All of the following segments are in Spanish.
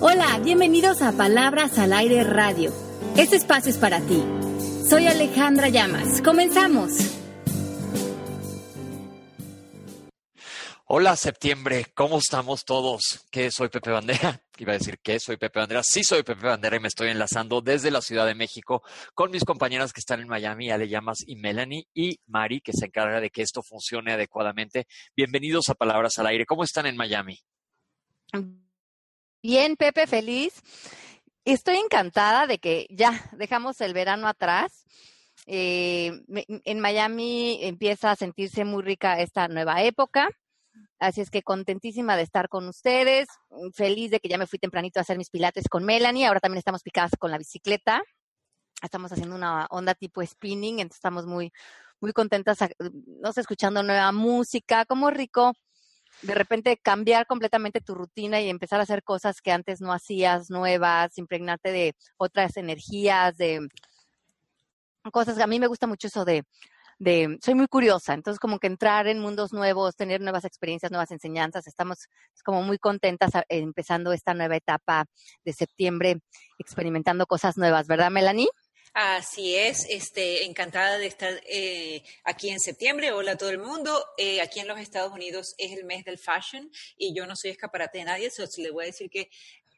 Hola, bienvenidos a Palabras al Aire Radio. Este espacio es para ti. Soy Alejandra Llamas. Comenzamos. Hola septiembre, ¿cómo estamos todos? ¿Qué soy Pepe Bandera? Iba a decir que soy Pepe Bandera. Sí soy Pepe Bandera y me estoy enlazando desde la Ciudad de México con mis compañeras que están en Miami, Ale Llamas y Melanie y Mari, que se encarga de que esto funcione adecuadamente. Bienvenidos a Palabras al Aire. ¿Cómo están en Miami? Bien, Pepe, feliz. Estoy encantada de que ya dejamos el verano atrás. Eh, en Miami empieza a sentirse muy rica esta nueva época. Así es que contentísima de estar con ustedes, feliz de que ya me fui tempranito a hacer mis pilates con Melanie, ahora también estamos picadas con la bicicleta, estamos haciendo una onda tipo spinning, entonces estamos muy, muy contentas, no sé, escuchando nueva música, como rico de repente cambiar completamente tu rutina y empezar a hacer cosas que antes no hacías, nuevas, impregnarte de otras energías, de cosas. A mí me gusta mucho eso de, de, soy muy curiosa, entonces como que entrar en mundos nuevos, tener nuevas experiencias, nuevas enseñanzas, estamos como muy contentas empezando esta nueva etapa de septiembre, experimentando cosas nuevas, ¿verdad, Melanie? Así es, este, encantada de estar eh, aquí en septiembre. Hola a todo el mundo. Eh, aquí en los Estados Unidos es el mes del fashion y yo no soy escaparate de nadie, solo le voy a decir que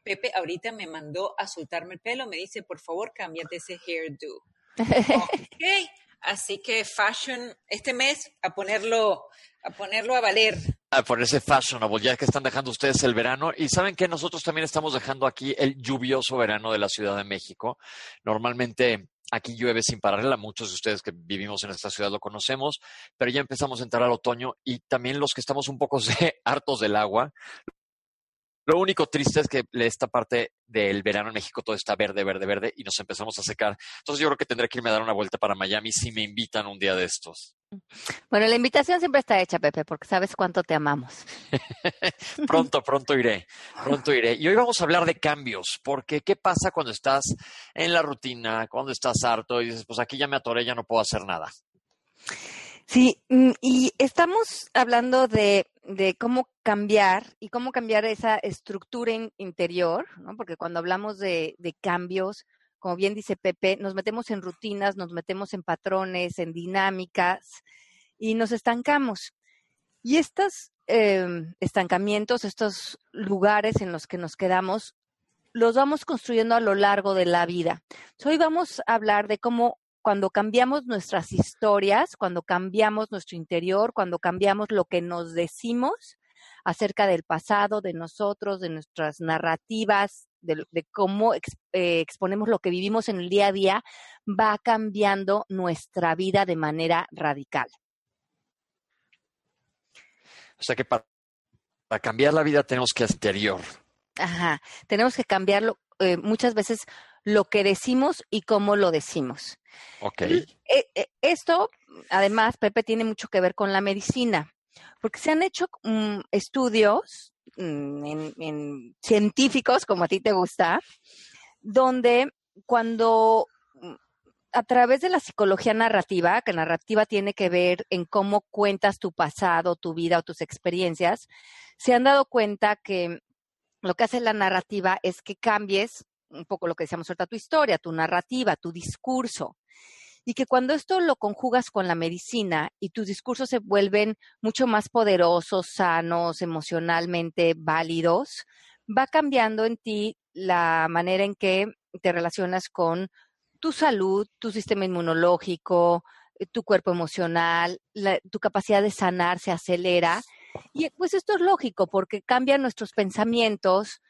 Pepe ahorita me mandó a soltarme el pelo, me dice, por favor, cámbiate ese hairdo. ok, así que fashion, este mes a ponerlo, a ponerlo a valer. A ponerse fashionable, ya que están dejando ustedes el verano. Y saben que nosotros también estamos dejando aquí el lluvioso verano de la Ciudad de México. Normalmente aquí llueve sin parar, muchos de ustedes que vivimos en esta ciudad lo conocemos, pero ya empezamos a entrar al otoño y también los que estamos un poco hartos del agua, lo único triste es que esta parte del verano en México todo está verde, verde, verde y nos empezamos a secar. Entonces yo creo que tendré que irme a dar una vuelta para Miami si me invitan un día de estos. Bueno, la invitación siempre está hecha, Pepe, porque sabes cuánto te amamos. pronto, pronto iré, pronto iré. Y hoy vamos a hablar de cambios, porque ¿qué pasa cuando estás en la rutina, cuando estás harto y dices, pues aquí ya me atoré, ya no puedo hacer nada? Sí, mm, y estamos hablando de, cómo cambiar y cómo cambiar esa estructura interior, ¿no? Porque cuando hablamos de, cambios, como bien dice Pepe, nos metemos en rutinas, nos metemos en patrones, en dinámicas y nos estancamos. Y estos em, estancamientos, estos lugares en los que nos quedamos, los vamos construyendo a lo largo de la vida. Hoy vamos a hablar de cómo cuando cambiamos nuestras historias, cuando cambiamos nuestro interior, cuando cambiamos lo que nos decimos acerca del pasado, de nosotros, de nuestras narrativas, de, cómo eh, exponemos lo que vivimos en el día a día, va cambiando nuestra vida de manera radical. O sea que para, cambiar la vida tenemos que exterior. Ajá, tenemos que cambiarlo eh, muchas veces lo que decimos y cómo lo decimos. Ok. Eh, esto, además, Pepe, tiene mucho que ver con la medicina, porque se han hecho mm, estudios mm, en, científicos, como a ti te gusta, donde cuando mm, a través de la psicología narrativa, que narrativa tiene que ver en cómo cuentas tu pasado, tu vida o tus experiencias, se han dado cuenta que lo que hace la narrativa es que cambies un poco lo que decíamos ahorita, tu historia, tu narrativa, tu discurso. Y que cuando esto lo conjugas con la medicina y tus discursos se vuelven mucho más poderosos, sanos, emocionalmente válidos, va cambiando en ti la manera en que te relacionas con tu salud, tu sistema inmunológico, eh, tu cuerpo emocional, tu capacidad de sanar se acelera. Y pues esto es lógico porque cambian nuestros pensamientos,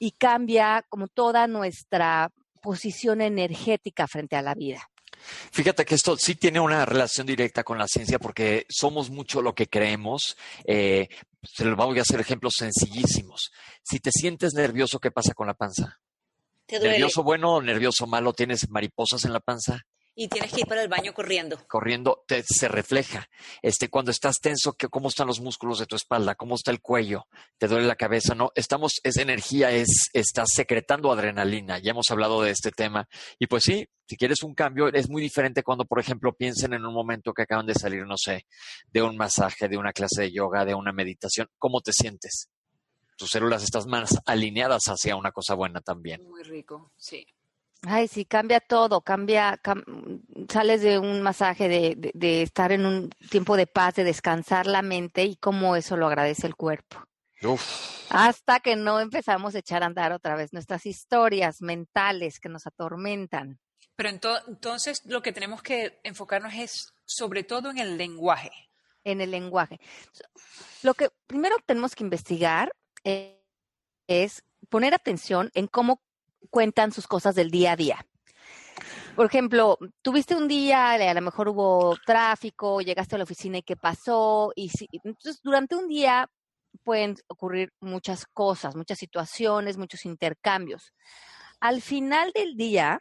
y cambia como toda nuestra posición energética frente a la vida. Fíjate que esto sí tiene una relación directa con la ciencia porque somos mucho lo que creemos. Eh, se lo voy a hacer ejemplos sencillísimos. Si te sientes nervioso, ¿qué pasa con la panza? ¿Nervioso bueno o nervioso malo? ¿Tienes mariposas en la panza? Y tienes que ir para el baño corriendo. Corriendo te, se refleja. Este, cuando estás tenso, que, ¿cómo están los músculos de tu espalda? ¿Cómo está el cuello? ¿Te duele la cabeza? No, estamos, es energía, es, estás secretando adrenalina. Ya hemos hablado de este tema. Y pues sí, si quieres un cambio, es muy diferente cuando, por ejemplo, piensen en un momento que acaban de salir, no sé, de un masaje, de una clase de yoga, de una meditación. ¿Cómo te sientes? tus células estás más alineadas hacia una cosa buena también. Muy rico, sí. Ay, sí, cambia todo, cambia, cam- sales de un masaje, de, de- de estar en un tiempo de paz, de descansar la mente y cómo eso lo agradece el cuerpo. Uf, Hasta que no empezamos a echar a andar otra vez nuestras historias mentales que nos atormentan. Pero ento- entonces lo que tenemos que enfocarnos es sobre todo en el lenguaje. en el lenguaje. Lo que primero tenemos que investigar eh, es poner atención en cómo cuentan sus cosas del día a día. Por ejemplo, tuviste un día, a lo mejor hubo tráfico, llegaste a la oficina y qué pasó, y si- entonces durante un día pueden ocurrir muchas cosas, muchas situaciones, muchos intercambios. Al final del día,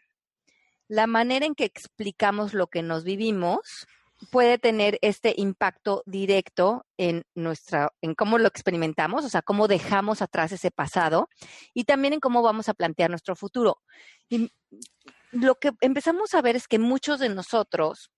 la manera en que explicamos lo que nos vivimos puede tener este impacto directo en nuestra, en cómo lo experimentamos, o sea, cómo dejamos atrás ese pasado y también en cómo vamos a plantear nuestro futuro. Y lo que empezamos a ver es que muchos de nosotros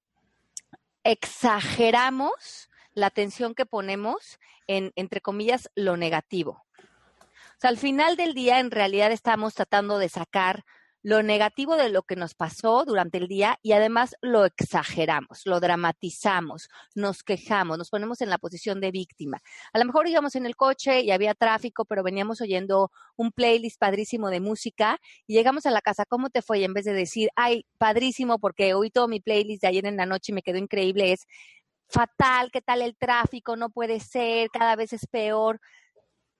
exageramos la atención que ponemos en, entre comillas, lo negativo. O sea, al final del día, en realidad estamos tratando de sacar lo negativo de lo que nos pasó durante el día y además lo exageramos, lo dramatizamos, nos quejamos, nos ponemos en la posición de víctima. A lo mejor íbamos en el coche y había tráfico, pero veníamos oyendo un playlist padrísimo de música y llegamos a la casa, ¿cómo te fue? Y en vez de decir, ay, padrísimo porque oí todo mi playlist de ayer en la noche y me quedó increíble, es fatal, ¿qué tal el tráfico? No puede ser, cada vez es peor.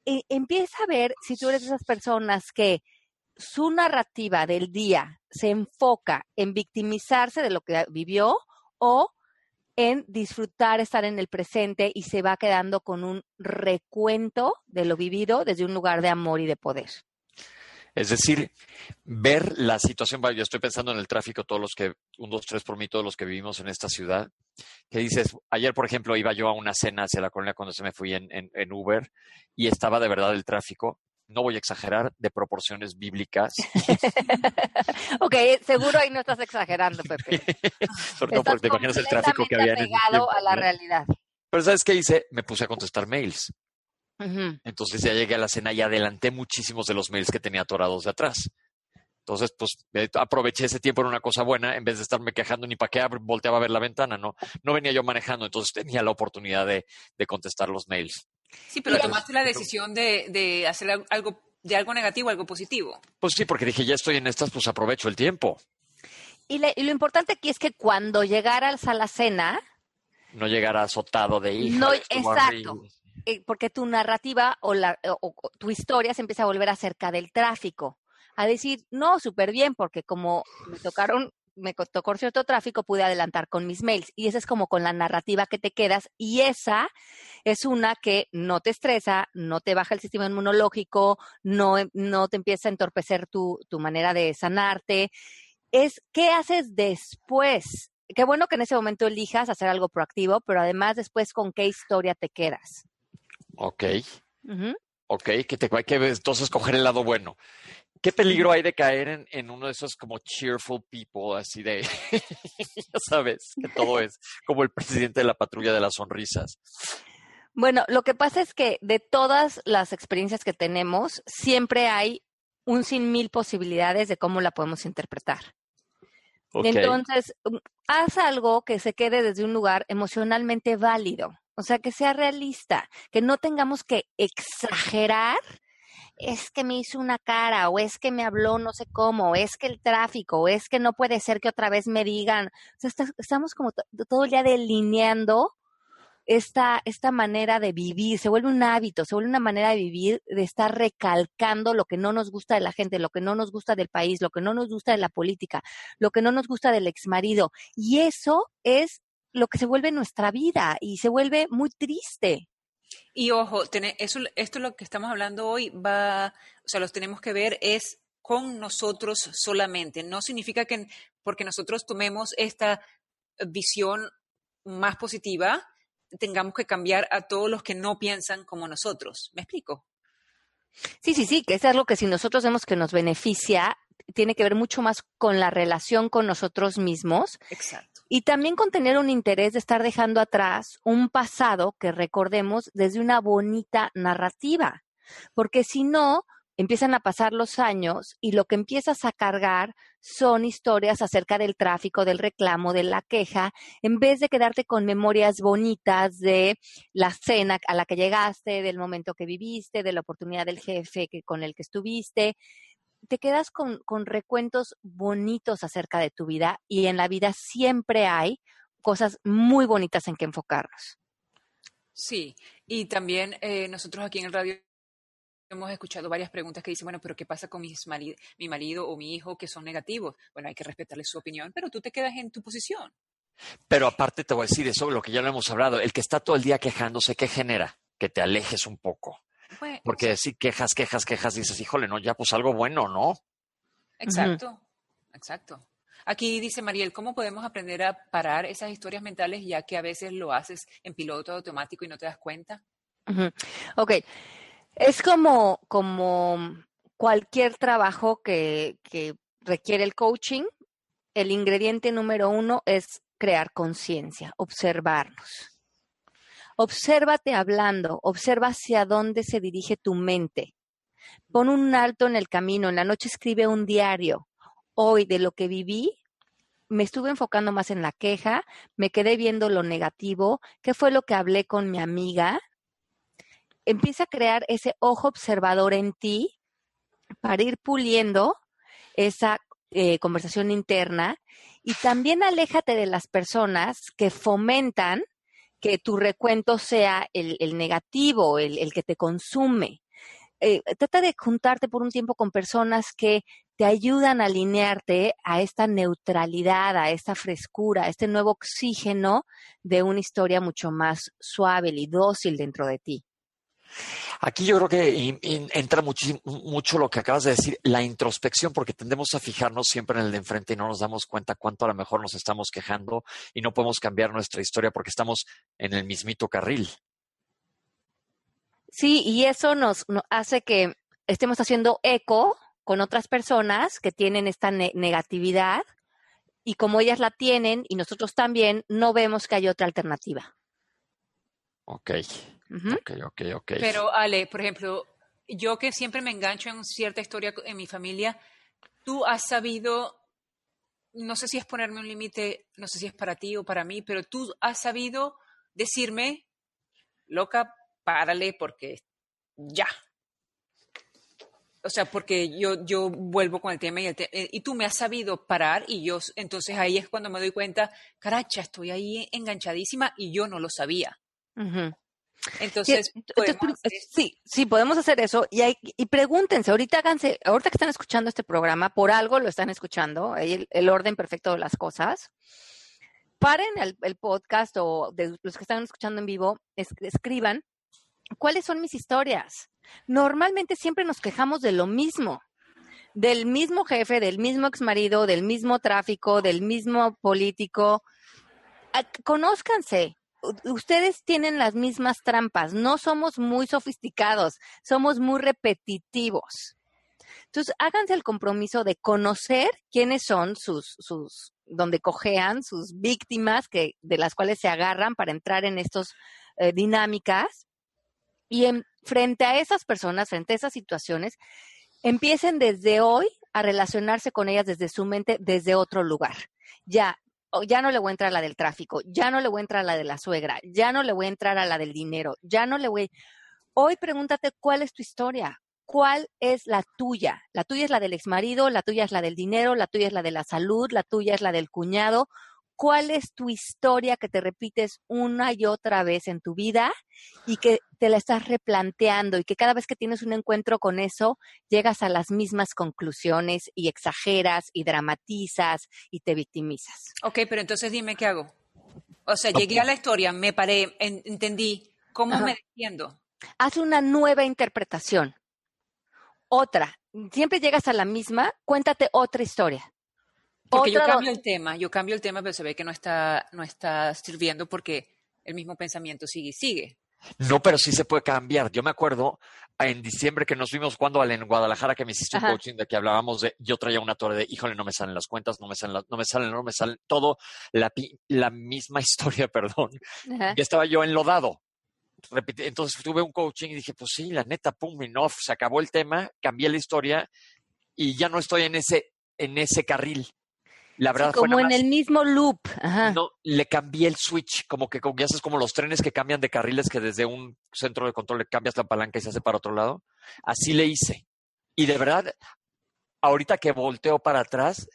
E- empieza a ver si tú eres de esas personas que su narrativa del día se enfoca en victimizarse de lo que vivió o en disfrutar, estar en el presente y se va quedando con un recuento de lo vivido desde un lugar de amor y de poder. Es decir, ver la situación, yo estoy pensando en el tráfico, todos los que, un, dos, tres por mí, todos los que vivimos en esta ciudad, que dices, ayer, por ejemplo, iba yo a una cena hacia la colonia cuando se me fui en, en, en Uber y estaba de verdad el tráfico, no voy a exagerar, de proporciones bíblicas, ok, seguro ahí no estás exagerando, Pepe. sobre todo porque te imaginas el tráfico que había en tiempo, a la ¿no? realidad. Pero ¿sabes qué hice? Me puse a contestar mails. Ujú. Entonces ya llegué a la cena y adelanté muchísimos de los mails que tenía atorados de atrás. Entonces, pues eh, aproveché ese tiempo en una cosa buena, en vez de estarme quejando ni para qué volteaba a ver la ventana, no, no venía yo manejando, entonces tenía la oportunidad de, de contestar los mails. Sí, pero Mira, tomaste la decisión de, de hacer al- algo, de algo negativo algo positivo. Pues sí, porque dije, ya estoy en estas, pues aprovecho el tiempo. Y, le- y lo importante aquí es que cuando llegaras a la cena, No llegar azotado de hija. No, exacto. eh, porque tu narrativa o, la, o- o tu historia se empieza a volver acerca del tráfico. A decir, no, súper bien, porque como me tocaron, me tocó cierto tráfico, pude adelantar con mis mails. Y esa es como con la narrativa que te quedas. Y esa es una que no te estresa, no te baja el sistema inmunológico, no, em- no te empieza a entorpecer tu, tu manera de sanarte. Es qué haces después. Qué bueno que en ese momento elijas hacer algo proactivo, pero además después con qué historia te quedas. Ok, Ujú. ok, que te hay que entonces coger el lado bueno. ¿Qué peligro hay de caer en, en uno de esos como cheerful people, así de, ya sabes, que todo es como el presidente de la patrulla de las sonrisas? Bueno, lo que pasa es que de todas las experiencias que tenemos, siempre hay un sin mil posibilidades de cómo la podemos interpretar. Entonces, um, haz algo que se quede desde un lugar emocionalmente válido, o sea, que sea realista, que no tengamos que exagerar. Es que me hizo una cara, o es que me habló no sé cómo, o es que el tráfico, o es que no puede ser que otra vez me digan. O sea, está- estamos como to- todo día delineando esta, esta manera de vivir, se vuelve un hábito, se vuelve una manera de vivir, de estar recalcando lo que no nos gusta de la gente, lo que no nos gusta del país, lo que no nos gusta de la política, lo que no nos gusta del exmarido. Y eso es lo que se vuelve nuestra vida y se vuelve muy triste. Y ojo, tener, eso, esto lo que estamos hablando hoy va, o sea, los tenemos que ver es con nosotros solamente. No significa que porque nosotros tomemos esta visión más positiva, tengamos que cambiar a todos los que no piensan como nosotros. ¿Me explico? Sí, sí, sí, que es algo que si nosotros vemos que nos beneficia, tiene que ver mucho más con la relación con nosotros mismos Exacto. Y también con tener un interés de estar dejando atrás un pasado que recordemos desde una bonita narrativa. porque si no, empiezan a pasar los años y lo que empiezas a cargar son historias acerca del tráfico, del reclamo, de la queja, en vez de quedarte con memorias bonitas de la cena a la que llegaste, del momento que viviste, de la oportunidad del jefe que, con el que estuviste. Te quedas con, con recuentos bonitos acerca de tu vida y en la vida siempre hay cosas muy bonitas en que enfocarnos. Sí, y también eh, nosotros aquí en el radio hemos escuchado varias preguntas que dicen, bueno, pero ¿qué pasa con mis mi marido o mi hijo que son negativos? Bueno, hay que respetarle su opinión, pero tú te quedas en tu posición. Pero aparte te voy a decir eso, lo que ya lo hemos hablado, el que está todo el día quejándose, ¿qué genera? Que te alejes un poco. Porque si quejas, quejas, quejas, dices, híjole, no, ya pues algo bueno, ¿no? Exacto, exacto. Aquí dice Mariel, ¿cómo podemos aprender a parar esas historias mentales ya que a veces lo haces en piloto automático y no te das cuenta? Ok, es como, como cualquier trabajo que, que requiere el coaching. El ingrediente número uno es crear conciencia, observarnos. Obsérvate hablando, observa hacia dónde se dirige tu mente. Pon un alto en el camino, en la noche escribe un diario. Hoy de lo que viví, me estuve enfocando más en la queja, me quedé viendo lo negativo, qué fue lo que hablé con mi amiga, empieza a crear ese ojo observador en ti para ir puliendo esa eh, conversación interna y también aléjate de las personas que fomentan que tu recuento sea el, negativo, el, que te consume. Eh, trata de juntarte por un tiempo con personas que te ayudan a alinearte a esta neutralidad, a esta frescura, a este nuevo oxígeno de una historia mucho más suave y dócil dentro de ti. Aquí yo creo que entra mucho lo que acabas de decir, la introspección, porque tendemos a fijarnos siempre en el de enfrente y no nos damos cuenta cuánto a lo mejor nos estamos quejando y no podemos cambiar nuestra historia porque estamos en el mismito carril. Sí, y eso nos, hace que estemos haciendo eco con otras personas que tienen esta negatividad y como ellas la tienen y nosotros también, no vemos que hay otra alternativa. Ok. Ok, ok, ok. Pero Ale, por ejemplo, yo que siempre me engancho en cierta historia en mi familia, tú has sabido, no sé si es ponerme un límite, no sé si es para ti o para mí, pero tú has sabido decirme, loca, párale porque ya. O sea, porque yo, yo vuelvo con el tema y, el eh, y tú me has sabido parar y yo, entonces ahí es cuando me doy cuenta, caracha, estoy ahí enganchadísima y yo no lo sabía. Entonces, sí, sí, podemos hacer eso. Y, hay, y pregúntense, ahorita háganse, ahorita que están escuchando este programa, por algo lo están escuchando, el, el orden perfecto de las cosas. Paren el, podcast o de los que están escuchando en vivo, escriban cuáles son mis historias. Normalmente siempre nos quejamos de lo mismo, del mismo jefe, del mismo exmarido, del mismo tráfico, del mismo político. Conózcanse, ustedes tienen las mismas trampas, no somos muy sofisticados, somos muy repetitivos. Entonces, háganse el compromiso de conocer quiénes son sus, sus, donde cojean, sus víctimas que, de las cuales se agarran para entrar en estas eh, dinámicas. Y en, frente a esas personas, frente a esas situaciones, empiecen desde hoy a relacionarse con ellas desde su mente, desde otro lugar. Ya, ya no le voy a entrar a la del tráfico, ya no le voy a entrar a la de la suegra, ya no le voy a entrar a la del dinero, ya no le voy. Hoy pregúntate cuál es tu historia, cuál es la tuya. La tuya es la del exmarido, la tuya es la del dinero, la tuya es la de la salud, la tuya es la del cuñado cuál es tu historia que te repites una y otra vez en tu vida y que te la estás replanteando y que cada vez que tienes un encuentro con eso llegas a las mismas conclusiones y exageras y dramatizas y te victimizas. Ok, pero entonces dime qué hago. O sea, llegué a la historia, me paré, entendí, ¿cómo me defiendo? Haz una nueva interpretación. Otra. Siempre llegas a la misma, cuéntate otra historia. Porque yo cambio el tema, yo cambio el tema, pero se ve que no está, no está sirviendo porque el mismo pensamiento sigue y sigue. No, pero sí se puede cambiar. Yo me acuerdo en diciembre que nos vimos cuando en Guadalajara que me hiciste un coaching de que hablábamos de, yo traía una torre de, híjole, no me salen las cuentas, no me salen, no me salen, no me salen, todo, la, la misma historia, perdón. Y estaba yo enlodado. repite- entonces tuve un coaching y dije, pues sí, la neta, pum, y no, se acabó el tema, cambié la historia y ya no estoy en ese, en ese carril. La verdad como en el mismo loop. Ajá. no, le cambié el switch, como que como, ya sabes, como los trenes que cambian de carriles que desde un centro de control le cambias la palanca y se hace para otro lado. Así le hice. Y de verdad, ahorita que volteo para atrás,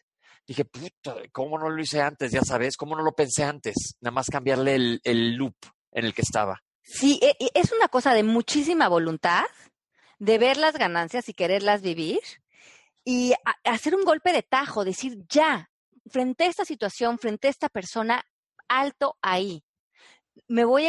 dije, puta, ¿cómo no lo hice antes? Ya sabes, ¿cómo no lo pensé antes? Nada más cambiarle el, el loop en el que estaba. Sí, e- es una cosa de muchísima voluntad, de ver las ganancias y quererlas vivir y hacer un golpe de tajo, decir ya, frente a esta situación, frente a esta persona, alto ahí. Me voy,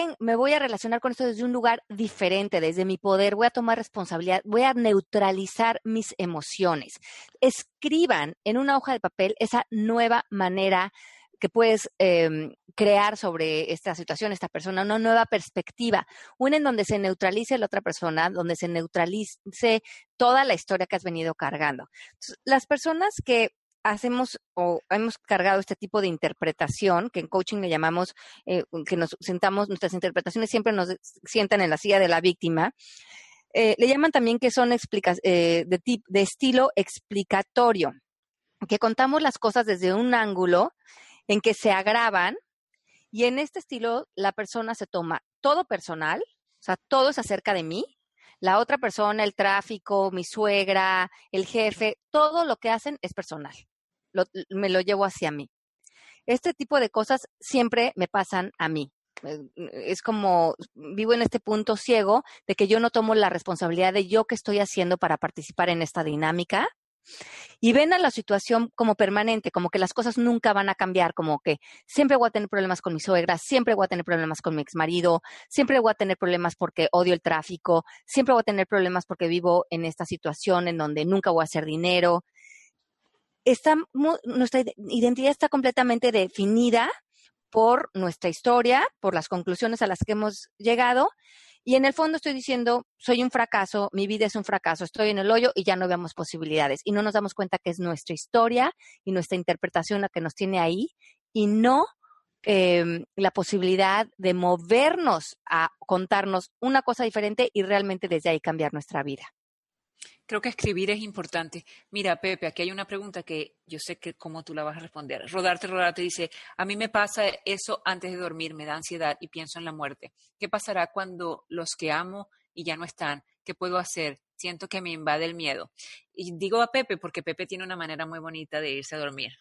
a relacionar con esto desde un lugar diferente, desde mi poder, voy a tomar responsabilidad, voy a neutralizar mis emociones. Escriban en una hoja de papel esa nueva manera que puedes em, crear sobre esta situación, esta persona, una nueva perspectiva, una en donde se neutralice la otra persona, donde se neutralice toda la historia que has venido cargando. Las personas que hacemos o hemos cargado este tipo de interpretación, que en coaching le llamamos, eh, que nos sentamos, nuestras interpretaciones siempre nos sientan en la silla de la víctima, eh, le llaman también que son explica- eh, de, tip- de estilo explicatorio, que contamos las cosas desde un ángulo en que se agravan y en este estilo la persona se toma todo personal, o sea, todo es acerca de mí, la otra persona, el tráfico, mi suegra, el jefe, todo lo que hacen es personal. Lo- me lo llevo hacia mí. Este tipo de cosas siempre me pasan a mí. Eh, Es como vivo en este punto ciego de que yo no tomo la responsabilidad de yo qué estoy haciendo para participar en esta dinámica y ven a la situación como permanente, como que las cosas nunca van a cambiar, como que siempre voy a tener problemas con mi suegra, siempre voy a tener problemas con mi exmarido, siempre voy a tener problemas porque odio el tráfico, siempre voy a tener problemas porque vivo en esta situación en donde nunca voy a hacer dinero. Está nuestra ide- identidad está completamente definida por nuestra historia, por las conclusiones a las que hemos llegado. Y en el fondo estoy diciendo, soy un fracaso, mi vida es un fracaso, estoy en el hoyo y ya no veamos posibilidades. Y no nos damos cuenta que es nuestra historia y nuestra interpretación la que nos tiene ahí y no eh, la posibilidad de movernos a contarnos una cosa diferente y realmente desde ahí cambiar nuestra vida. Creo que escribir es importante. Mira, Pepe, aquí hay una pregunta que yo sé que cómo tú la vas a responder. Rodarte, Rodarte dice, a mí me pasa eso antes de dormir, me da ansiedad y pienso en la muerte. ¿Qué pasará cuando los que amo y ya no están? ¿Qué puedo hacer? Siento que me invade el miedo. Y digo a Pepe porque Pepe tiene una manera muy bonita de irse a dormir.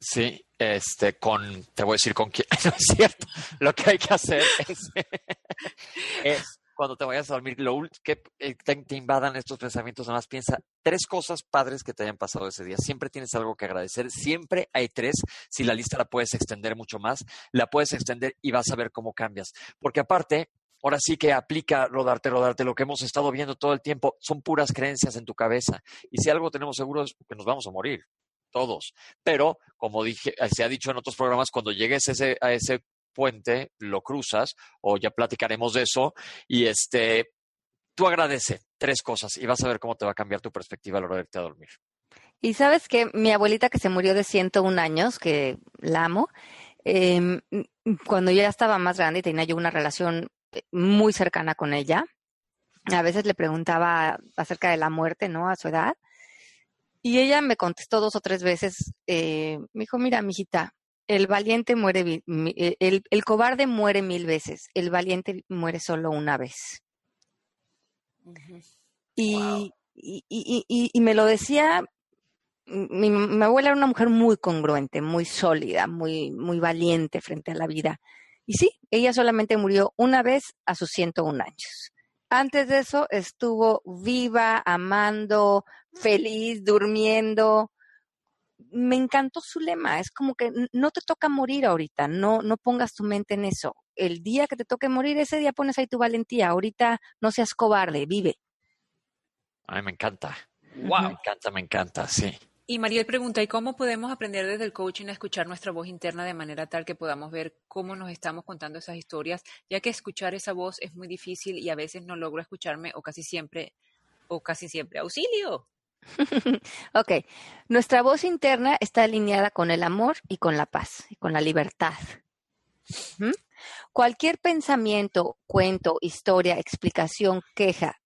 Sí, este, con, te voy a decir con quién, no es cierto. Lo que hay que hacer es, es cuando te vayas a dormir, lo que eh, te, invadan estos pensamientos, nada más piensa tres cosas padres que te hayan pasado ese día. Siempre tienes algo que agradecer, siempre hay tres. Si la lista la puedes extender mucho más, la puedes extender y vas a ver cómo cambias. Porque aparte, ahora sí que aplica rodarte, rodarte, lo que hemos estado viendo todo el tiempo, son puras creencias en tu cabeza. Y si algo tenemos seguro es que nos vamos a morir todos. Pero, como dije, eh, se ha dicho en otros programas, cuando llegues a ese puente, lo cruzas, o ya platicaremos de eso, y este, tú agradece tres cosas y vas a ver cómo te va a cambiar tu perspectiva a la hora de irte a dormir. Y sabes que mi abuelita que se murió de 101 años, que la amo, eh, cuando yo ya estaba más grande y tenía yo una relación eh, muy cercana con ella, a veces le preguntaba acerca de la muerte, ¿no? A su edad. Y ella me contestó dos o tres veces, eh, me dijo, mira, mijita, el valiente muere, eh, el, el cobarde muere mil veces, el valiente muere solo una vez. Y, Wow. y, y- y- y me lo decía, mi, mi abuela era una mujer muy congruente, muy sólida, muy, muy valiente frente a la vida. Y sí, ella solamente murió una vez a sus 101 años. Antes de eso estuvo viva, amando, feliz, durmiendo. Me encantó su lema, es como que no te toca morir ahorita, no, no pongas tu mente en eso. El día que te toque morir, ese día pones ahí tu valentía. Ahorita no seas cobarde, vive. A mí me encanta. Me Wow. encanta, me encanta, sí. Y Mariel pregunta, ¿y cómo podemos aprender desde el coaching a escuchar nuestra voz interna de manera tal que podamos ver cómo nos estamos contando esas historias? Ya que escuchar esa voz es muy difícil y a veces no logro escucharme o casi siempre, o casi siempre, auxilio. Ok, nuestra voz interna está alineada con el amor y con la paz y con la libertad. Cualquier pensamiento, cuento, historia, explicación, queja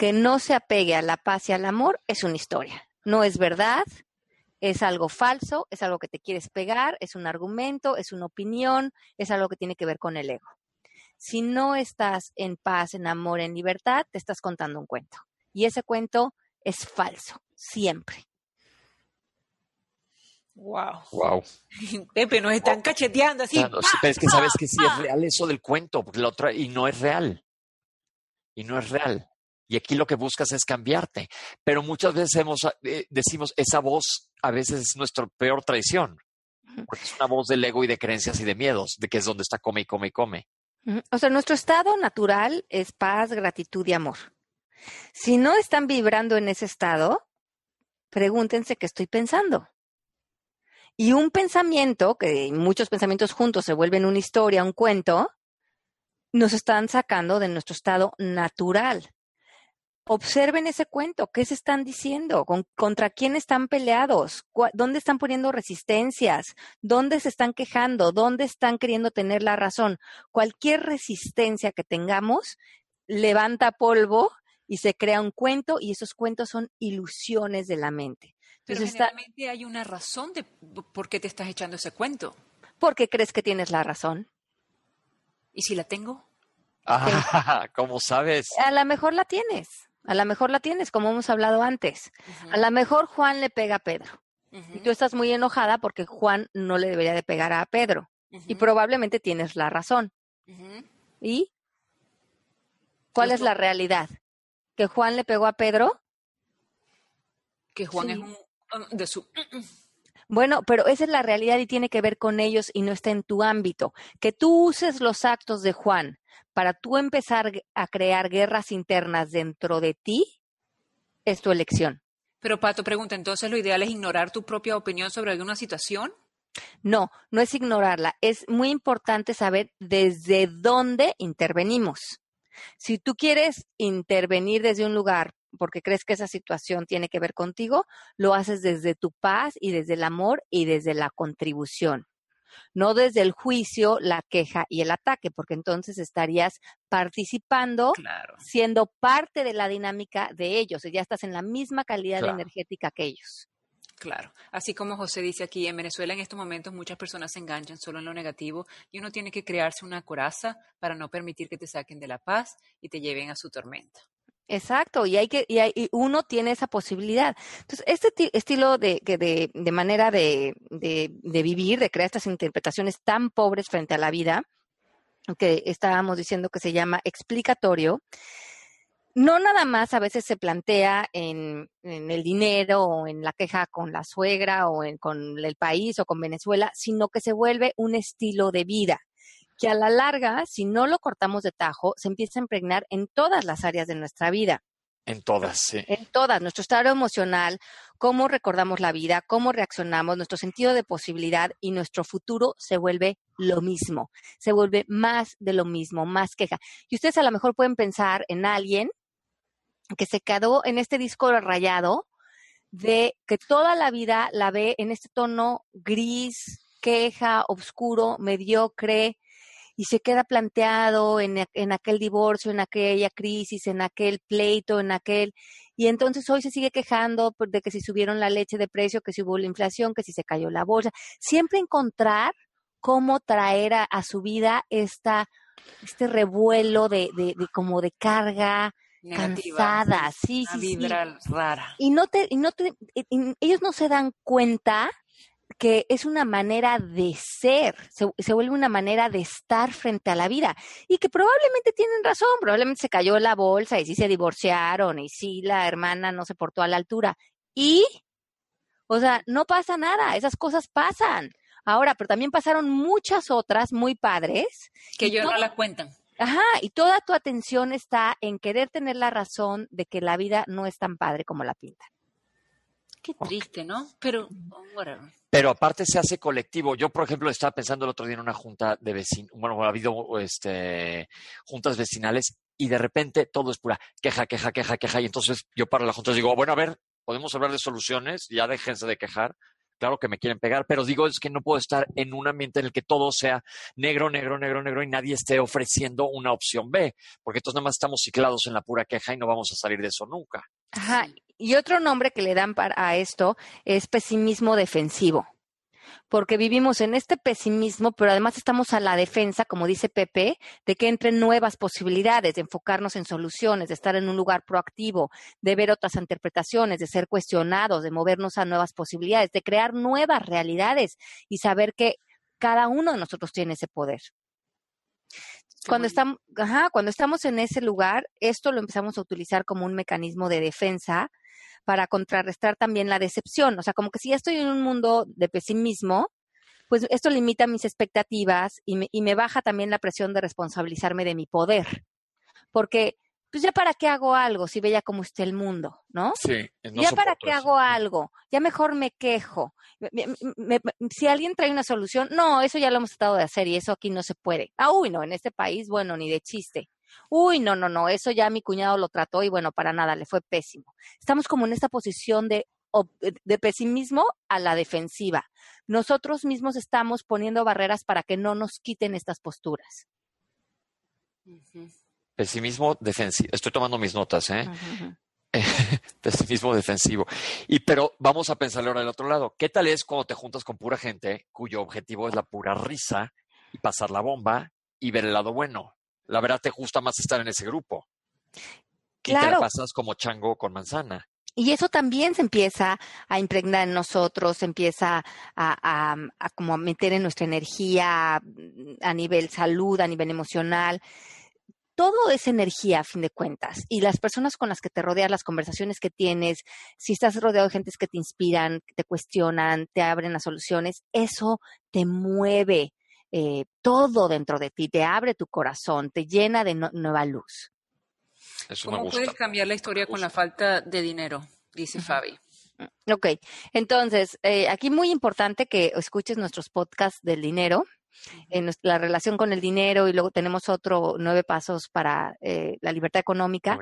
que no se apegue a la paz y al amor es una historia. No es verdad, es algo falso, es algo que te quieres pegar, es un argumento, es una opinión, es algo que tiene que ver con el ego. Si no estás en paz, en amor, en libertad, te estás contando un cuento. Y ese cuento es falso, siempre. Wow. Wow. Pepe, nos están cacheteando así. Claro, sí, pero es que sabes que sí es real eso del cuento, porque la otra, y no es real. Y no es real. Y aquí lo que buscas es cambiarte. Pero muchas veces hemos, eh, decimos, esa voz a veces es nuestra peor traición. Porque es una voz del ego y de creencias y de miedos, de que es donde está come y come y come. O sea, nuestro estado natural es paz, gratitud y amor. Si no están vibrando en ese estado, pregúntense qué estoy pensando. Y un pensamiento, que muchos pensamientos juntos se vuelven una historia, un cuento, nos están sacando de nuestro estado natural. Observen ese cuento, qué se están diciendo, ¿Con- contra quién están peleados, ¿Cuá- dónde están poniendo resistencias, dónde se están quejando, dónde están queriendo tener la razón. Cualquier resistencia que tengamos levanta polvo y se crea un cuento y esos cuentos son ilusiones de la mente. Pero está, generalmente hay una razón de por qué te estás echando ese cuento. ¿por qué crees que tienes la razón? ¿Y si la tengo? Ah, ¿cómo sabes? A lo mejor la tienes, a lo mejor la tienes, como hemos hablado antes. A lo mejor Juan le pega a Pedro y tú estás muy enojada porque Juan no le debería de pegar a Pedro y probablemente tienes la razón. ¿Y cuál es la realidad? ¿Que Juan le pegó a Pedro? Que Juan Sí. es un de su Bueno, pero esa es la realidad y tiene que ver con ellos y no está en tu ámbito. Que tú uses los actos de Juan para tú empezar a crear guerras internas dentro de ti, es tu elección. Pero Pato pregunta, entonces lo ideal es ignorar tu propia opinión sobre alguna situación? No, no es ignorarla. Es muy importante saber desde dónde intervenimos. Si tú quieres intervenir desde un lugar porque crees que esa situación tiene que ver contigo, lo haces desde tu paz y desde el amor y desde la contribución. No desde el juicio, la queja y el ataque, porque entonces estarías participando, Claro. siendo parte de la dinámica de ellos. y Ya estás en la misma calidad Claro. energética que ellos. Claro. Así como José dice aquí, en Venezuela en estos momentos muchas personas se enganchan solo en lo negativo y uno tiene que crearse una coraza para no permitir que te saquen de la paz y te lleven a su tormenta. Exacto, y hay que, y, hay- y uno tiene esa posibilidad. Entonces, este ti- estilo de, de, de manera de, de vivir, de crear estas interpretaciones tan pobres frente a la vida, que estábamos diciendo que se llama explicatorio, no nada más a veces se plantea en, en el dinero o en la queja con la suegra o en, con el país o con Venezuela, sino que se vuelve un estilo de vida que a la larga, si no lo cortamos de tajo, se empieza a impregnar en todas las áreas de nuestra vida, En todas, sí. en todas, nuestro estado emocional, cómo recordamos la vida, cómo reaccionamos, nuestro sentido de posibilidad y nuestro futuro se vuelve lo mismo, se vuelve más de lo mismo, más queja. Y ustedes a lo mejor pueden pensar en alguien que se quedó en este disco rayado de que toda la vida la ve en este tono gris, queja, oscuro, mediocre, y se queda planteado en, en, aquel divorcio, en aquella crisis, en aquel pleito, en aquel... Y entonces hoy se sigue quejando de que si subieron la leche de precio, que si hubo la inflación, que si se cayó la bolsa. Siempre encontrar cómo traer a, a su vida esta, este revuelo de, de, de como de carga, Negativa, cansada, sí, una sí, vibra sí. rara. Y no te, y no te, y ellos no se dan cuenta que es una manera de ser, se, se, vuelve una manera de estar frente a la vida y que probablemente tienen razón, probablemente se cayó la bolsa y sí se divorciaron y sí la hermana no se portó a la altura y, o sea, no pasa nada, esas cosas pasan. Ahora, pero también pasaron muchas otras muy padres. Que ellos no las cuentan. Ajá, y toda tu atención está en querer tener la razón de que la vida no es tan padre como la pintan. Qué triste, ¿no? Pero, oh, whatever. Pero aparte se hace colectivo. Yo, por ejemplo, estaba pensando el otro día en una junta de vecinos, bueno, ha habido este, juntas vecinales y de repente todo es pura queja, queja, queja, queja. Y entonces yo para la junta digo, bueno, a ver, podemos hablar de soluciones, ya déjense de quejar. Claro que me quieren pegar, pero digo es que no puedo estar en un ambiente en el que todo sea negro, negro, negro, negro y nadie esté ofreciendo una opción B, porque entonces nada más estamos ciclados en la pura queja y no vamos a salir de eso nunca. Ajá. Y otro nombre que le dan para, a esto es pesimismo defensivo porque vivimos en este pesimismo, pero además estamos a la defensa, como dice Pepe, de que entren nuevas posibilidades, de enfocarnos en soluciones, de estar en un lugar proactivo, de ver otras interpretaciones, de ser cuestionados, de movernos a nuevas posibilidades, de crear nuevas realidades y saber que cada uno de nosotros tiene ese poder. Cuando estamos, ajá, cuando estamos en ese lugar, esto lo empezamos a utilizar como un mecanismo de defensa para contrarrestar también la decepción. O sea, como que si ya estoy en un mundo de pesimismo, pues esto limita mis expectativas y me, y me baja también la presión de responsabilizarme de mi poder. Porque, pues ya para qué hago algo si veía cómo está el mundo, ¿no? Sí. No ya para qué hago algo, ya mejor me quejo. si alguien trae una solución, no, eso ya lo hemos tratado de hacer y eso aquí no se puede. Ah, uy, no, en este país, bueno, ni de chiste. Uy, no, no, no, eso ya mi cuñado lo trató y bueno, para nada, le fue pésimo. Estamos como en esta posición de, de pesimismo a la defensiva. Nosotros mismos estamos poniendo barreras para que no nos quiten estas posturas. Pesimismo defensivo. Estoy tomando mis notas, ¿eh? pesimismo defensivo. Y pero vamos a pensarle ahora del otro lado. ¿Qué tal es cuando te juntas con pura gente cuyo objetivo es la pura risa y pasar la bomba y ver el lado bueno? La verdad te gusta más estar en ese grupo. Claro. Y te pasas como chango con manzana. Y eso también se empieza a impregnar en nosotros, se empieza a, a, como a meter en nuestra energía mm, a nivel salud, a nivel emocional. Todo es energía, a fin de cuentas. Y las personas con las que te rodeas, las conversaciones que tienes, si estás rodeado de gente que te inspiran, que te cuestionan, te abren las soluciones, eso te mueve, eh, todo dentro de ti, te abre tu corazón, te llena de nueva luz. ¿Cómo puedes cambiar la historia con la falta de dinero? Dice Fabi. Mm, ok, entonces, eh, aquí muy importante que escuches nuestros podcasts del dinero, en la relación con el dinero y luego tenemos otro nueve pasos para eh, la libertad económica.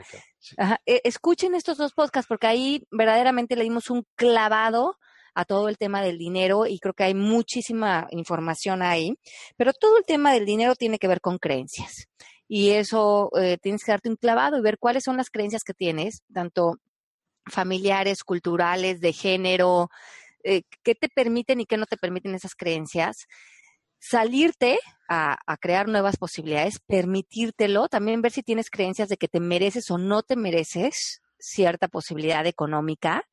escuchen estos dos podcasts porque ahí verdaderamente le dimos un clavado a todo el tema del dinero y creo que hay muchísima información ahí, pero todo el tema del dinero tiene que ver con creencias. Y eso eh, tienes que darte un clavado y ver cuáles son las creencias que tienes, tanto familiares, culturales, de género, eh, qué te permiten y qué no te permiten esas creencias salirte a, a, crear nuevas posibilidades, permitírtelo, también ver si tienes creencias de que te mereces o no te mereces cierta posibilidad económica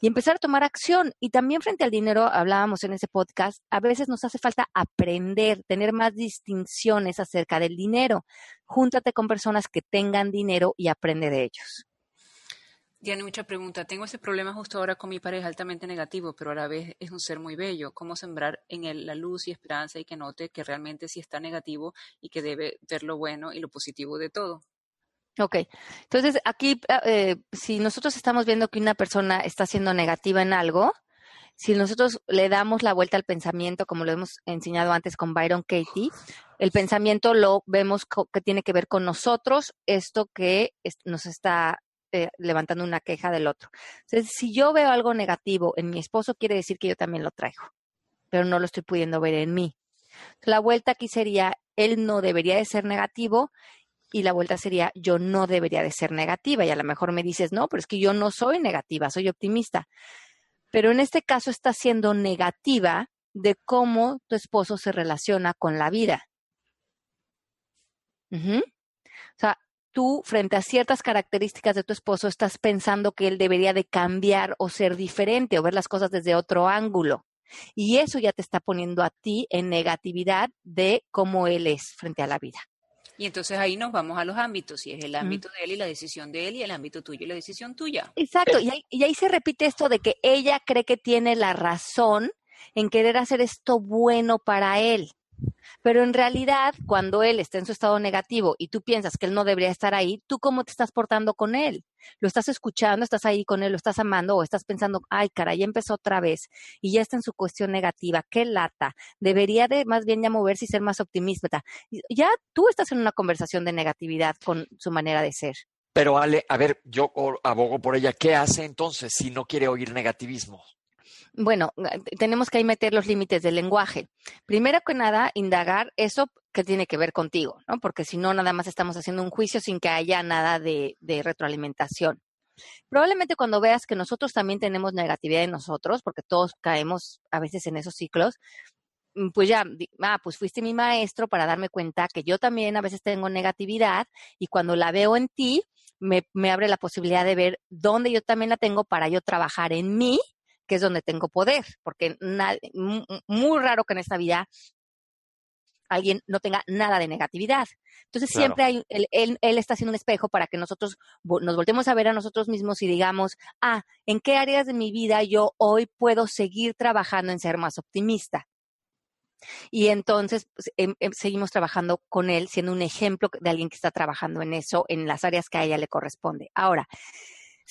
y empezar a tomar acción. Y también frente al dinero, hablábamos en ese podcast, a veces nos hace falta aprender, tener más distinciones acerca del dinero. Júntate con personas que tengan dinero y aprende de ellos. Diana, mucha pregunta. Tengo ese problema justo ahora con mi pareja altamente negativo, pero a la vez es un ser muy bello. ¿Cómo sembrar en él la luz y esperanza y que note que realmente sí está negativo y que debe ver lo bueno y lo positivo de todo? Ok, entonces aquí, ah, eh, si nosotros estamos viendo que una persona está siendo negativa en algo, si nosotros le damos la vuelta al pensamiento, como lo hemos enseñado antes con Byron Katie, el pensamiento lo vemos que tiene que ver con nosotros, esto que nos está eh, levantando una queja del otro. Entonces, si yo veo algo negativo en mi esposo, quiere decir que yo también lo traigo, pero no lo estoy pudiendo ver en mí. La vuelta aquí sería, él no debería de ser negativo y la vuelta sería yo no debería de ser negativa y a lo mejor me dices, no, pero es que yo no soy negativa, soy optimista. Pero en este caso está siendo negativa de cómo tu esposo se relaciona con la vida. O sea, tú frente a ciertas características de tu esposo estás pensando que él debería de cambiar o ser diferente o ver las cosas desde otro ángulo. Y eso ya te está poniendo a ti en negatividad de cómo él es frente a la vida. Y entonces ahí nos vamos a los ámbitos, y es el ámbito de él y la decisión de él, y el ámbito tuyo y la decisión tuya. Exacto, y ahí, y ahí se repite esto de que ella cree que tiene la razón en querer hacer esto bueno para él. Pero en realidad, cuando él está en su estado negativo y tú piensas que él no debería estar ahí, ¿tú cómo te estás portando con él? ¿Lo estás escuchando, estás ahí con él, lo estás amando o estás pensando, ay, cara, ya empezó otra vez y ya está en su cuestión negativa, qué lata, debería de más bien ya moverse y ser más optimista. Ya tú estás en una conversación de negatividad con su manera de ser. Pero Ale, a ver, yo abogo por ella, ¿qué hace entonces si no quiere oír negativismo? Bueno, tenemos que ahí meter los límites del lenguaje. Primero que nada, indagar eso que tiene que ver contigo, ¿no? Porque si no, nada más estamos haciendo un juicio sin que haya nada de, retroalimentación. Probablemente cuando veas que nosotros también tenemos negatividad en nosotros, porque todos caemos a veces en esos ciclos, mm, pues ya, ah, pues fuiste mi maestro para darme cuenta que yo también a veces tengo negatividad y cuando la veo en ti, me abre la posibilidad de ver dónde yo también la tengo para yo trabajar en mí, que es donde tengo poder, porque muy raro que en esta vida alguien no tenga nada de negatividad. Entonces siempre hay, él, él, está haciendo un espejo para que nosotros nos voltemos a ver a nosotros mismos y digamos, ah, ¿en qué áreas de mi vida yo hoy puedo seguir trabajando en ser más optimista? Y entonces pues, em, em, seguimos trabajando con él, siendo un ejemplo de alguien que está trabajando en eso, en las áreas que a ella le corresponde. Ahora,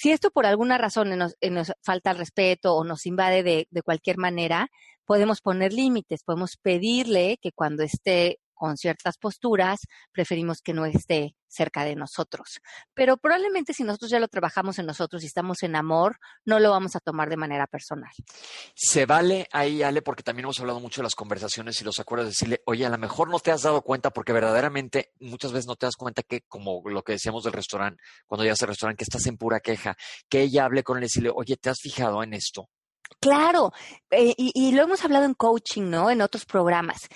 si esto por alguna razón nos, nos falta el respeto o nos invade de, de cualquier manera, podemos poner límites, podemos pedirle que cuando esté con ciertas posturas, preferimos que no esté cerca de nosotros. Pero probablemente si nosotros ya lo trabajamos en nosotros y estamos en amor, no lo vamos a tomar de manera personal. Se vale ahí, Ale, porque también hemos hablado mucho de las conversaciones y los acuerdos, decirle, oye, a lo mejor no te has dado cuenta, porque verdaderamente muchas veces no te das cuenta que, como lo que decíamos del restaurante, cuando llegas al restaurante, que estás en pura queja, que ella hable con él y decirle, oye, ¿te has fijado en esto? Claro, eh, y, y, lo hemos hablado en coaching, ¿no? En otros programas.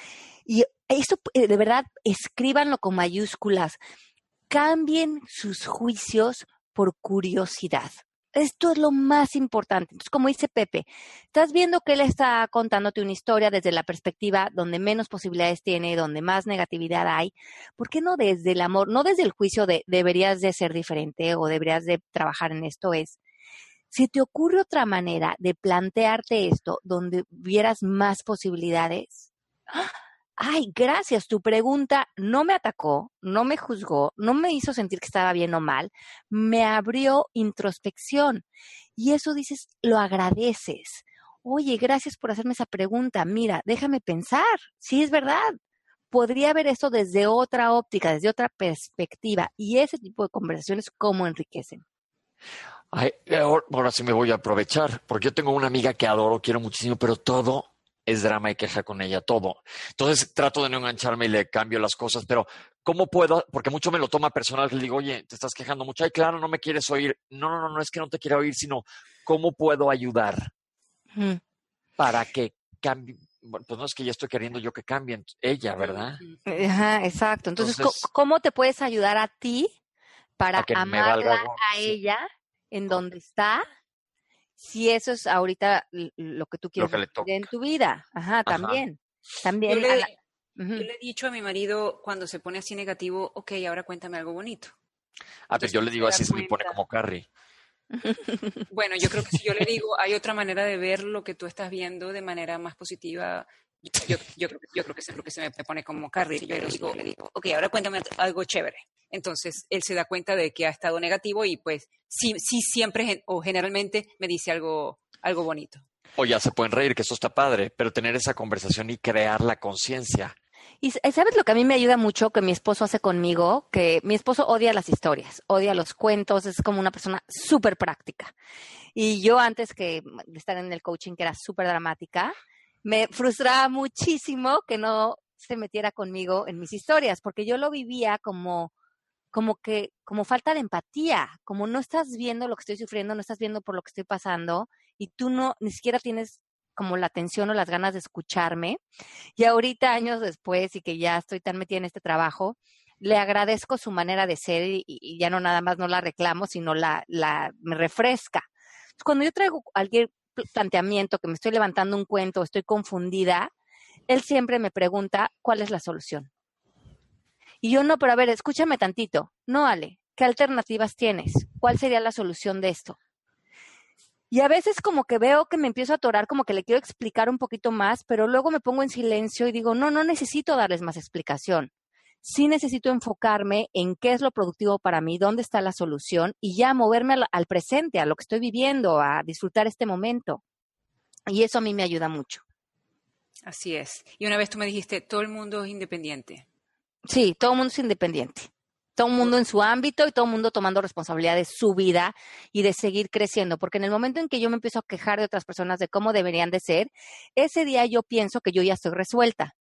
Y eso, eh, de verdad, escríbanlo con mayúsculas. Cambien sus juicios por curiosidad. Esto es lo más importante. Entonces, como dice Pepe, estás viendo que él está contándote una historia desde la perspectiva donde menos posibilidades tiene, donde más negatividad hay. ¿Por qué no desde el amor, no desde el juicio de deberías de ser diferente o deberías de trabajar en esto? Es, si te ocurre otra manera de plantearte esto donde vieras más posibilidades, ¡ah! Ay, gracias, tu pregunta no me atacó, no me juzgó, no me hizo sentir que estaba bien o mal, me abrió introspección. Y eso dices, lo agradeces. Oye, gracias por hacerme esa pregunta. Mira, déjame pensar. Sí, es verdad. Podría ver eso desde otra óptica, desde otra perspectiva. Y ese tipo de conversaciones, ¿cómo enriquecen? Ay, ahora sí me voy a aprovechar, porque yo tengo una amiga que adoro, quiero muchísimo, pero todo es drama y queja con ella, todo. Entonces trato de no engancharme y le cambio las cosas, pero ¿cómo puedo? Porque mucho me lo toma personal, le digo, oye, te estás quejando mucho, ay, claro, no me quieres oír. No, no, no, no es que no te quiera oír, sino ¿cómo puedo ayudar para que cambie? Bueno, pues no es que ya estoy queriendo yo que cambie ella, ¿verdad? Ajá, exacto. Entonces, ¿cómo te puedes ayudar a ti para amarla a ella en donde está si eso es ahorita lo que tú quieres en tu vida. Ajá, también. También. Yo le, he dicho a mi marido cuando se pone así negativo, ok, ahora cuéntame algo bonito. Ah, pues yo le digo así, se me pone como Carrie. Bueno, yo creo que si yo le digo, hay otra manera de ver lo que tú estás viendo de manera más positiva. Yo, yo, creo, yo creo que es lo que se me pone como le digo, le digo, ok, ahora cuéntame algo chévere. Entonces él se da cuenta de que ha estado negativo y pues sí, sí siempre o generalmente me dice algo, algo bonito. O ya se pueden reír, que eso está padre, pero tener esa conversación y crear la conciencia. Y sabes lo que a mí me ayuda mucho que mi esposo hace conmigo, que mi esposo odia las historias, odia los cuentos, es como una persona súper práctica. Y yo antes que de estar en el coaching, que era súper dramática, me frustraba muchísimo que no se metiera conmigo en mis historias, porque yo lo vivía como como que, como falta de empatía, como no estás viendo lo que estoy sufriendo, no estás viendo por lo que estoy pasando y tú no, ni siquiera tienes como la atención o las ganas de escucharme. Y ahorita, años después, y que ya estoy tan metida en este trabajo, le agradezco su manera de ser y, ya no nada más no la reclamo, sino la, la me refresca. Cuando yo traigo cualquier planteamiento, que me estoy levantando un cuento, estoy confundida, él siempre me pregunta cuál es la solución. Y yo no, pero a ver, escúchame tantito. No, Ale, ¿qué alternativas tienes? ¿Cuál sería la solución de esto? Y a veces como que veo que me empiezo a atorar, como que le quiero explicar un poquito más, pero luego me pongo en silencio y digo, no, no necesito darles más explicación. Sí necesito enfocarme en qué es lo productivo para mí, dónde está la solución y ya moverme al, al presente, a lo que estoy viviendo, a disfrutar este momento. Y eso a mí me ayuda mucho. Así es. Y una vez tú me dijiste, todo el mundo es independiente. Sí, todo el mundo es independiente. todo el mundo en su ámbito y todo el mundo tomando responsabilidad de su vida y de seguir creciendo, porque en el momento en que yo me empiezo a quejar de otras personas de cómo deberían de ser, ese día yo pienso que yo ya estoy resuelta.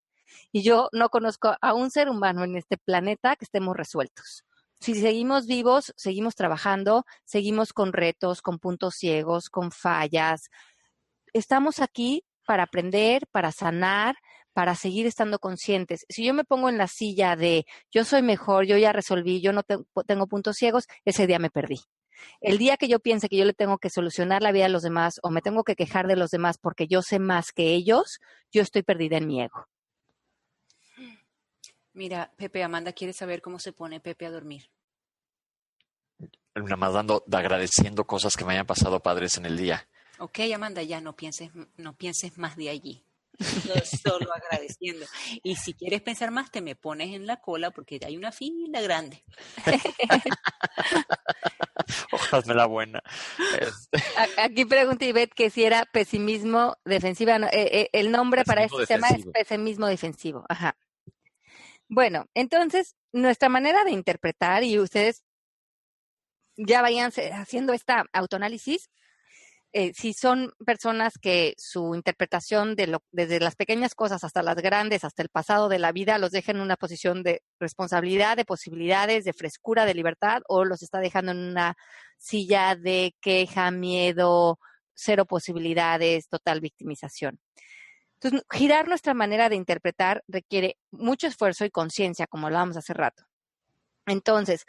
Y yo no conozco a un ser humano en este planeta que estemos resueltos. Si seguimos vivos, seguimos trabajando, seguimos con retos, con puntos ciegos, con fallas. Estamos aquí para aprender, para sanar, para seguir estando conscientes. Si yo me pongo en la silla de yo soy mejor, yo ya resolví, yo no tengo puntos ciegos, ese día me perdí. El día que yo piense que yo le tengo que solucionar la vida a los demás o me tengo que quejar de los demás porque yo sé más que ellos, yo estoy perdida en mi ego. Mira, Pepe, Amanda quiere saber cómo se pone Pepe a dormir. Nada más dando, agradeciendo cosas que me hayan pasado padres en el día. Ok, Amanda, ya no pienses, no pienses más de allí. Solo agradeciendo. Y si quieres pensar más, te me pones en la cola porque hay una fila grande. Ojalá la buena. Este. Aquí pregunta Ivette que si era pesimismo defensivo. Eh, eh, el nombre para este tema es pesimismo defensivo. Ajá. Bueno, entonces, nuestra manera de interpretar, y ustedes ya vayan haciendo esta autoanálisis, eh, si son personas que su interpretación de lo, desde las pequeñas cosas hasta las grandes, hasta el pasado de la vida, los deja en una posición de responsabilidad, de posibilidades, de frescura, de libertad, o los está dejando en una silla de queja, miedo, cero posibilidades, total victimización. Entonces, girar nuestra manera de interpretar requiere mucho esfuerzo y conciencia, como hablábamos hace rato. Entonces,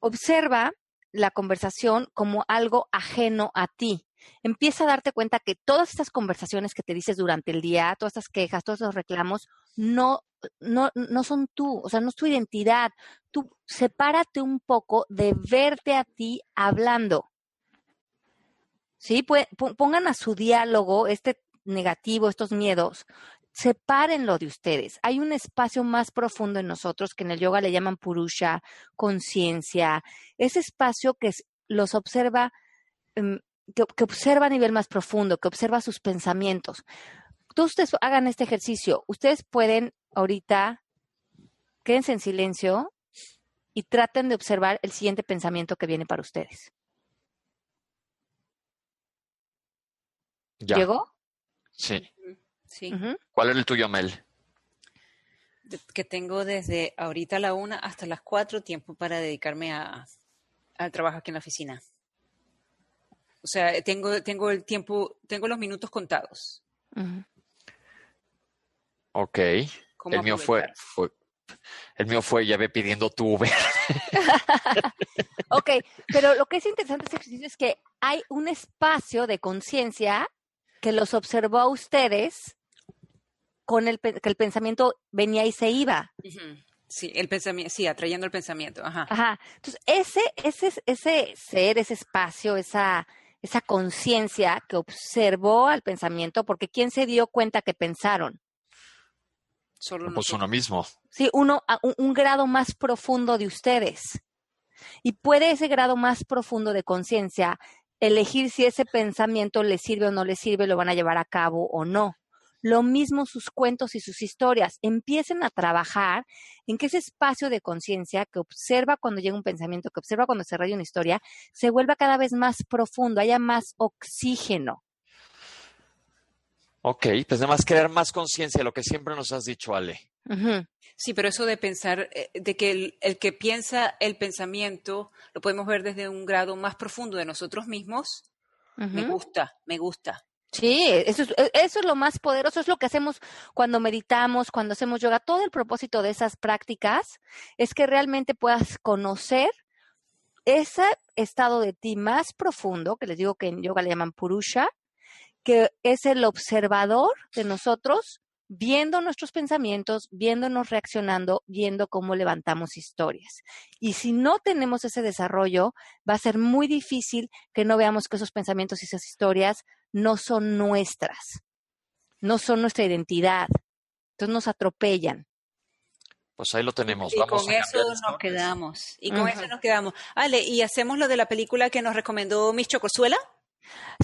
observa la conversación como algo ajeno a ti empieza a darte cuenta que todas estas conversaciones que te dices durante el día, todas estas quejas, todos esos reclamos, no, no, no son tú, o sea, no es tu identidad. Tú sepárate un poco de verte a ti hablando. ¿Sí? pongan a su diálogo este negativo, estos miedos, sepárenlo de ustedes. Hay un espacio más profundo en nosotros que en el yoga le llaman purusha, conciencia, ese espacio que los observa em, que, observa a nivel más profundo, que observa sus pensamientos. Todos ustedes hagan este ejercicio. Ustedes pueden ahorita, quédense en silencio y traten de observar el siguiente pensamiento que viene para ustedes. ¿Llegó? Sí. Sí. ¿Cuál es el tuyo, Mel? Que tengo desde ahorita a la una hasta las cuatro tiempo para dedicarme a, al trabajo aquí en la oficina. O sea, tengo, tengo el tiempo, tengo los minutos contados. Ok. El mío fue, fue, el mío fue ya ve pidiendo tu Uber. ok, pero lo que es interesante de este ejercicio es que hay un espacio de conciencia que los observó a ustedes con el que el pensamiento venía y se iba. Sí, el pensamiento, sí, atrayendo el pensamiento. Ajá. Ajá. Entonces, ese, ese, ese ser, ese espacio, esa, esa conciencia que observó al pensamiento, porque ¿quién se dio cuenta que pensaron? Solo pues uno mismo. Sí, uno, un, un grado más profundo de ustedes. Y puede ese grado más profundo de conciencia elegir si ese pensamiento le sirve o no le sirve, lo van a llevar a cabo o no. Lo mismo sus cuentos y sus historias. Empiecen a trabajar en que ese espacio de conciencia que observa cuando llega un pensamiento, que observa cuando se raya una historia, se vuelva cada vez más profundo, haya más oxígeno. Ok, pues además crear más conciencia, lo que siempre nos has dicho, Ale. Sí, pero eso de pensar, eh, de que el, que piensa el pensamiento lo podemos ver desde un grado más profundo de nosotros mismos, me gusta, me gusta. Sí, eso es, e, eso es lo más poderoso, es lo que hacemos cuando meditamos, cuando hacemos yoga. Todo el propósito de esas prácticas es que realmente puedas conocer ese estado de ti más profundo, que les digo que en yoga le llaman purusha, que es el observador de nosotros, viendo nuestros pensamientos, viéndonos reaccionando, viendo cómo levantamos historias. Y si no tenemos ese desarrollo, va a ser muy difícil que no veamos que esos pensamientos y esas historias no son nuestras, no son nuestra identidad. Entonces nos atropellan. Pues ahí lo tenemos. Y con eso nos quedamos. Y con eso nos quedamos. Ale, ¿y hacemos lo de la película que nos recomendó Miss Chocosuela?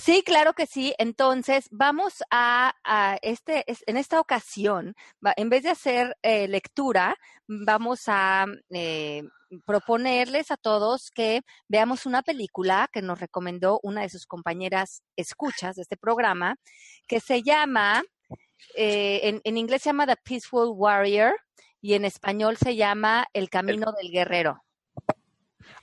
Sí, claro que sí. Entonces, vamos a, este, en esta ocasión, en vez de hacer eh, lectura, vamos a eh, proponerles a todos que veamos una película que nos recomendó una de sus compañeras escuchas de este programa, que se llama, eh, en, en inglés se llama The Peaceful Warrior y en español se llama El Camino del Guerrero.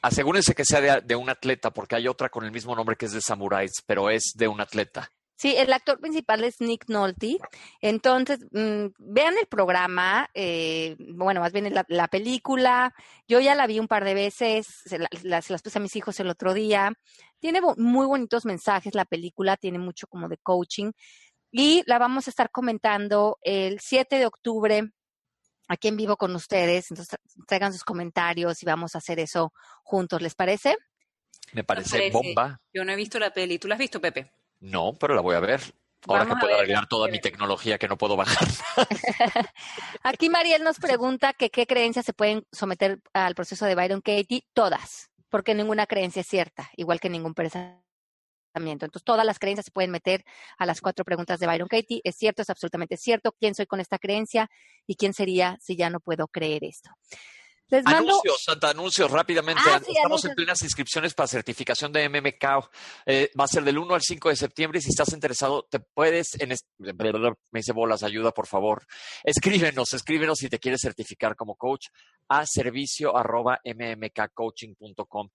Asegúrense que sea de, un atleta, porque hay otra con el mismo nombre que es de Samuráis, pero es de un atleta. Sí, el actor principal es Nick Nolte. Entonces, mm, vean el programa, eh, bueno, más bien la, la película. Yo ya la vi un par de veces, se, la- las, se las puse a mis hijos el otro día. Tiene muy bonitos mensajes la película, tiene mucho como de coaching. Y la vamos a estar comentando el 7 de octubre aquí en vivo con ustedes. Entonces, traigan sus comentarios y vamos a hacer eso juntos, ¿les parece? Me parece, parece. bomba. Yo no he visto la peli. ¿Tú la has visto, Pepe? No, pero la voy a ver. Ahora Vamos que puedo ver, arreglar toda mi tecnología que no puedo bajar. Aquí Mariel nos pregunta que qué creencias se pueden someter al proceso de Byron Katie. Todas, porque ninguna creencia es cierta, igual que ningún pensamiento. Entonces, todas las creencias se pueden meter a las cuatro preguntas de Byron Katie. Es cierto, es absolutamente cierto. ¿Quién soy con esta creencia? ¿Y quién sería si ya no puedo creer esto? Les mando Anuncios, Santa, anuncios rápidamente. Ah, sí, Estamos en plenas inscripciones para certificación de MMK. Eh, va a ser del 1 al 5 de septiembre y si estás interesado, te puedes, en es- me hice bolas, ayuda, por favor. Escríbenos, escríbenos si te quieres certificar como coach a servicio arroba mmkcoaching.com.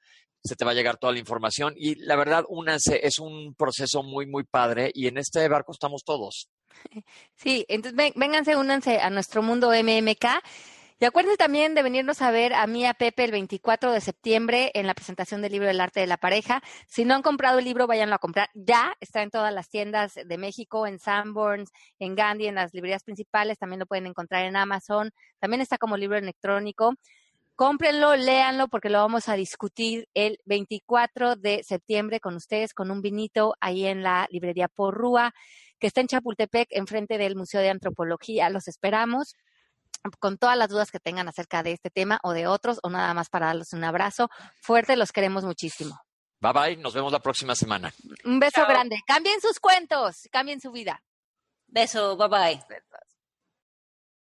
Se te va a llegar toda la información y la verdad, únanse, es un proceso muy, muy padre y en este barco estamos todos. Sí, entonces vénganse, únanse a nuestro mundo MMK. Y acuérdense también de venirnos a ver a mí, a Pepe, el 24 de septiembre en la presentación del libro del arte de la pareja. Si no han comprado el libro, váyanlo a comprar. Ya está en todas las tiendas de México, en Sanborns, en Gandhi, en las librerías principales. También lo pueden encontrar en Amazon. También está como libro electrónico. Cómprenlo, léanlo, porque lo vamos a discutir el 24 de septiembre con ustedes, con un vinito ahí en la librería Porrúa que está en Chapultepec, enfrente del Museo de Antropología. Los esperamos con todas las dudas que tengan acerca de este tema o de otros, o nada más para darles un abrazo fuerte. Los queremos muchísimo. Bye bye, nos vemos la próxima semana. Un beso Chao. grande. Cambien sus cuentos, cambien su vida. Beso, bye bye.